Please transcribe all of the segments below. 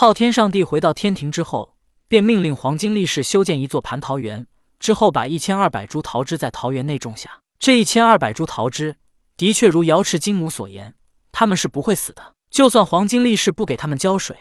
昊天上帝回到天庭之后，便命令黄金力士修建一座蟠桃园，之后把一千二百株桃枝在桃园内种下。这一千二百株桃枝，的确如瑶池金母所言，他们是不会死的。就算黄金力士不给他们浇水，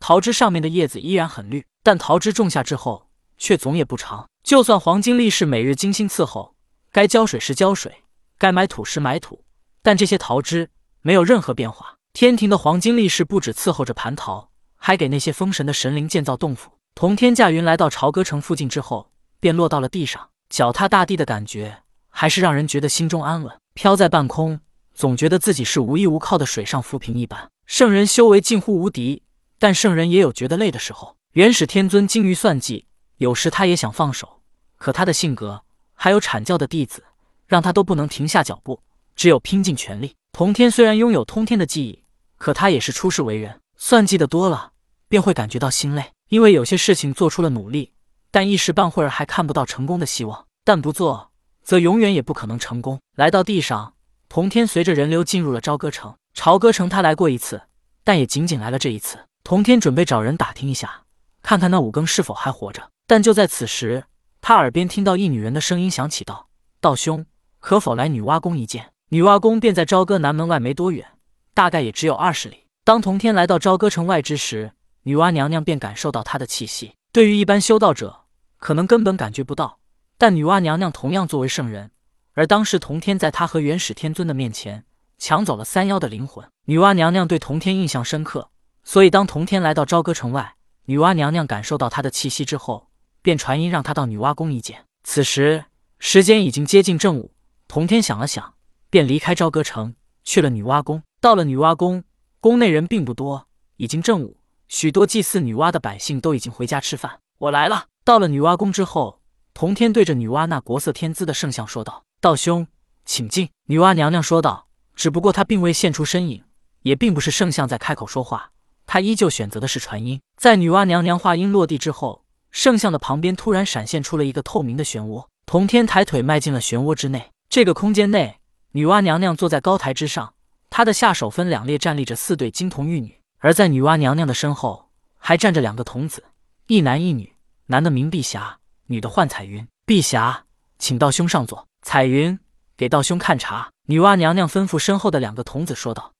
桃枝上面的叶子依然很绿。但桃枝种下之后，却总也不长。就算黄金力士每日精心伺候，该浇水时浇水，该埋土时埋土，但这些桃枝没有任何变化。天庭的黄金力士不止伺候着蟠桃，还给那些封神的神灵建造洞府。同天驾云来到朝歌城附近之后，便落到了地上，脚踏大地的感觉还是让人觉得心中安稳。飘在半空，总觉得自己是无依无靠的水上浮萍一般。圣人修为近乎无敌，但圣人也有觉得累的时候。元始天尊精于算计，有时他也想放手，可他的性格还有阐教的弟子，让他都不能停下脚步，只有拼尽全力。同天虽然拥有通天的记忆。可他也是出世为人，算计的多了，便会感觉到心累。因为有些事情做出了努力，但一时半会儿还看不到成功的希望。但不做，则永远也不可能成功。来到地上，童天随着人流进入了朝歌城。朝歌城他来过一次，但也仅仅来了这一次。童天准备找人打听一下，看看那五更是否还活着。但就在此时，他耳边听到一女人的声音响起道：“道兄，可否来女娲宫一见？”女娲宫便在朝歌南门外没多远。大概也只有二十里。当童天来到朝歌城外之时，女娲娘娘便感受到他的气息。对于一般修道者，可能根本感觉不到，但女娲娘娘同样作为圣人，而当时童天在她和元始天尊的面前抢走了三妖的灵魂，女娲娘娘对童天印象深刻，所以当童天来到朝歌城外，女娲娘娘感受到他的气息之后，便传音让他到女娲宫一见。此时时间已经接近正午，童天想了想，便离开朝歌城去了女娲宫。到了女娲宫，宫内人并不多，已经正午，许多祭祀女娲的百姓都已经回家吃饭。我来了。到了女娲宫之后，同天对着女娲那国色天姿的圣像说道：“道兄，请进。”女娲娘娘说道：“只不过她并未现出身影，也并不是圣像在开口说话，她依旧选择的是传音。”在女娲娘娘话音落地之后，圣像的旁边突然闪现出了一个透明的漩涡。同天抬腿迈进了漩涡之内。这个空间内，女娲娘娘坐在高台之上。她的下手分两列站立着四对金童玉女，而在女娲娘娘的身后还站着两个童子，一男一女，男的名碧霞，女的唤彩云。碧霞，请道兄上座。彩云，给道兄看茶。女娲娘娘吩咐身后的两个童子说道。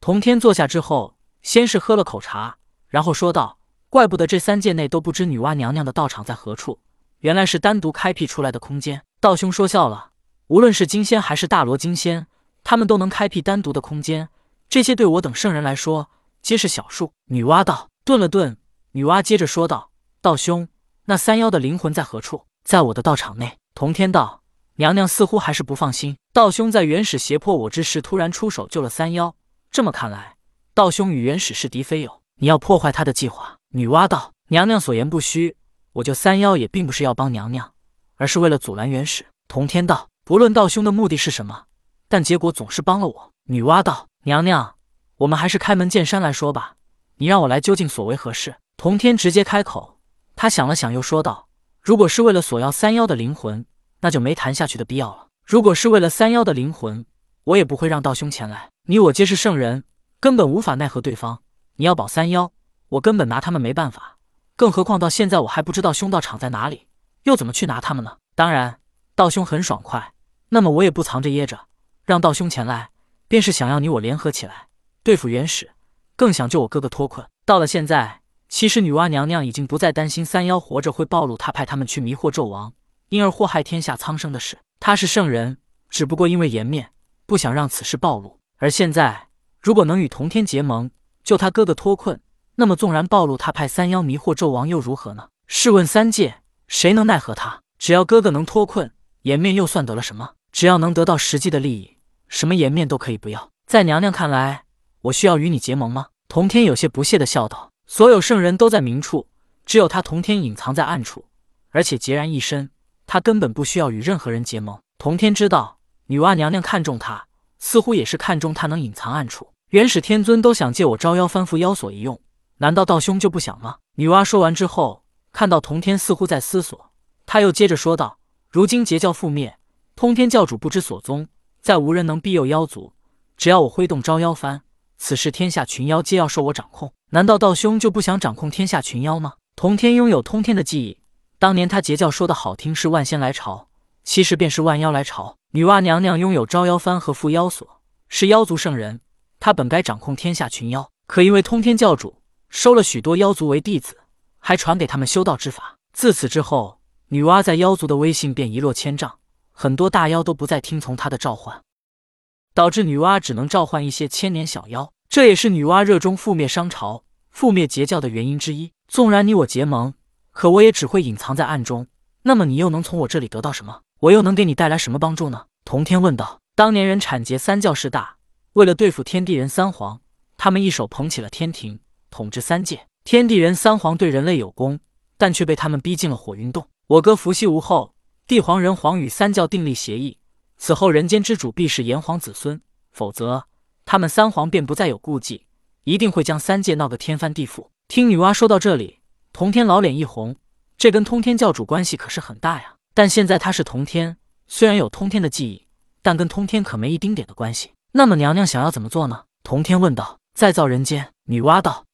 童天坐下之后，先是喝了口茶，然后说道：“怪不得这三界内都不知女娲娘娘的道场在何处，原来是单独开辟出来的空间。道兄说笑了，无论是金仙还是大罗金仙。”他们都能开辟单独的空间，这些对我等圣人来说皆是小数。女娲道，顿了顿，女娲接着说道：“道兄，那三妖的灵魂在何处？”在我的道场内。同天道，娘娘似乎还是不放心。道兄在原始胁迫我之时，突然出手救了三妖，这么看来，道兄与原始是敌非友。你要破坏他的计划。女娲道，娘娘所言不虚，我救三妖也并不是要帮娘娘，而是为了阻拦原始。同天道，不论道兄的目的是什么。但结果总是帮了我。女娲道：“娘娘，我们还是开门见山来说吧。你让我来究竟所为何事？”童天直接开口，他想了想，又说道：“如果是为了索要三妖的灵魂，那就没谈下去的必要了。如果是为了三妖的灵魂，我也不会让道兄前来。你我皆是圣人，根本无法奈何对方。你要保三妖，我根本拿他们没办法。更何况到现在我还不知道凶道场在哪里，又怎么去拿他们呢？当然，道兄很爽快，那么我也不藏着掖着。”让道兄前来，便是想要你我联合起来对付元始，更想救我哥哥脱困。到了现在，其实女娲娘娘已经不再担心三妖活着会暴露她派他们去迷惑纣王，因而祸害天下苍生的事。她是圣人，只不过因为颜面，不想让此事暴露。而现在，如果能与同天结盟，救他哥哥脱困，那么纵然暴露他派三妖迷惑纣王又如何呢？试问三界谁能奈何他？只要哥哥能脱困，颜面又算得了什么？只要能得到实际的利益。什么颜面都可以不要，在娘娘看来，我需要与你结盟吗？童天有些不屑的笑道：“所有圣人都在明处，只有他童天隐藏在暗处，而且孑然一身。他根本不需要与任何人结盟。”童天知道，女娲娘娘看中他，似乎也是看中他能隐藏暗处。元始天尊都想借我招妖翻覆妖所一用，难道道兄就不想吗？女娲说完之后，看到童天似乎在思索，他又接着说道：“如今截教覆灭，通天教主不知所踪。”再无人能庇佑妖族，只要我挥动招妖幡，此事天下群妖皆要受我掌控。难道道兄就不想掌控天下群妖吗？童天拥有通天的记忆，当年他截教说的好听是万仙来朝，其实便是万妖来朝。女娲娘娘拥有招妖幡和缚妖锁，是妖族圣人，她本该掌控天下群妖，可因为通天教主收了许多妖族为弟子，还传给他们修道之法。自此之后，女娲在妖族的威信便一落千丈，很多大妖都不再听从她的召唤。导致女娲只能召唤一些千年小妖，这也是女娲热衷覆灭商朝、覆灭截教的原因之一。纵然你我结盟，可我也只会隐藏在暗中。那么你又能从我这里得到什么？我又能给你带来什么帮助呢？童天问道。当年人产劫三教势大，为了对付天地人三皇，他们一手捧起了天庭，统治三界。天地人三皇对人类有功，但却被他们逼进了火云洞。我哥伏羲无后，帝皇人皇与三教订立协议。此后，人间之主必是炎黄子孙，否则他们三皇便不再有顾忌，一定会将三界闹个天翻地覆。听女娲说到这里，童天老脸一红，这跟通天教主关系可是很大呀。但现在他是童天，虽然有通天的记忆，但跟通天可没一丁点的关系。那么娘娘想要怎么做呢？童天问道。再造人间。女娲道。